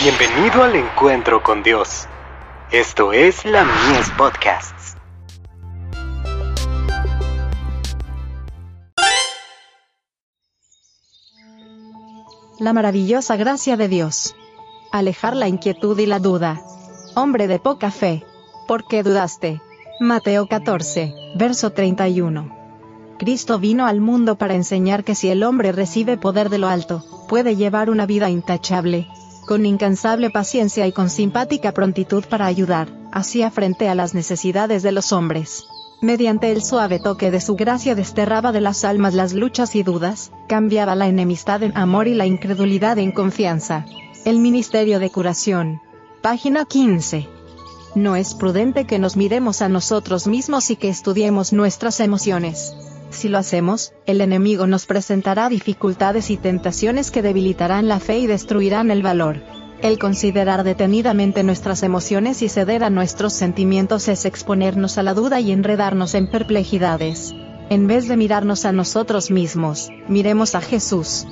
Bienvenido al encuentro con Dios. Esto es la Mies Podcasts. La maravillosa gracia de Dios. Alejar la inquietud y la duda. Hombre de poca fe. ¿Por qué dudaste? Mateo 14, verso 31. Cristo vino al mundo para enseñar que si el hombre recibe poder de lo alto, puede llevar una vida intachable, con incansable paciencia y con simpática prontitud para ayudar, hacía frente a las necesidades de los hombres. Mediante el suave toque de su gracia desterraba de las almas las luchas y dudas, cambiaba la enemistad en amor y la incredulidad en confianza. El Ministerio de Curación. Página 15. No es prudente que nos miremos a nosotros mismos y que estudiemos nuestras emociones. Si lo hacemos, el enemigo nos presentará dificultades y tentaciones que debilitarán la fe y destruirán el valor. El considerar detenidamente nuestras emociones y ceder a nuestros sentimientos es exponernos a la duda y enredarnos en perplejidades. En vez de mirarnos a nosotros mismos, miremos a Jesús.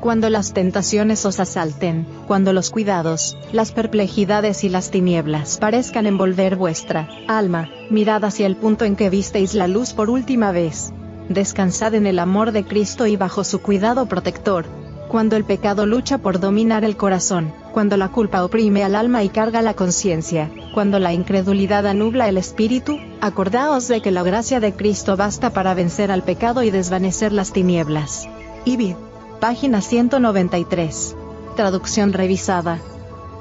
Cuando las tentaciones os asalten, cuando los cuidados, las perplejidades y las tinieblas parezcan envolver vuestra alma, mirad hacia el punto en que visteis la luz por última vez, descansad en el amor de Cristo y bajo su cuidado protector. Cuando el pecado lucha por dominar el corazón, cuando la culpa oprime al alma y carga la conciencia, cuando la incredulidad anubla el espíritu, acordaos de que la gracia de Cristo basta para vencer al pecado y desvanecer las tinieblas. Ibid. Página 193. Traducción revisada.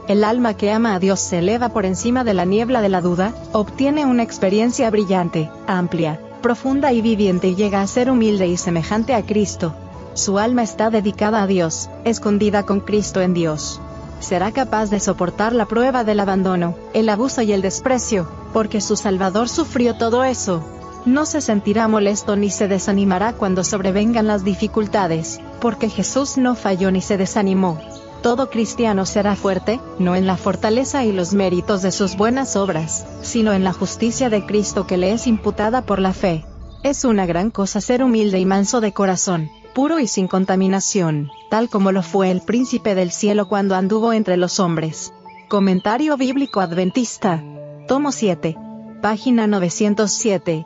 El alma que ama a Dios se eleva por encima de la niebla de la duda, obtiene una experiencia brillante, amplia, profunda y viviente y llega a ser humilde y semejante a Cristo. Su alma está dedicada a Dios, escondida con Cristo en Dios. Será capaz de soportar la prueba del abandono, el abuso y el desprecio, porque su Salvador sufrió todo eso. No se sentirá molesto ni se desanimará cuando sobrevengan las dificultades, porque Jesús no falló ni se desanimó. Todo cristiano será fuerte, no en la fortaleza y los méritos de sus buenas obras, sino en la justicia de Cristo que le es imputada por la fe. Es una gran cosa ser humilde y manso de corazón, puro y sin contaminación, tal como lo fue el príncipe del cielo cuando anduvo entre los hombres. Comentario bíblico adventista. Tomo 7. Página 907.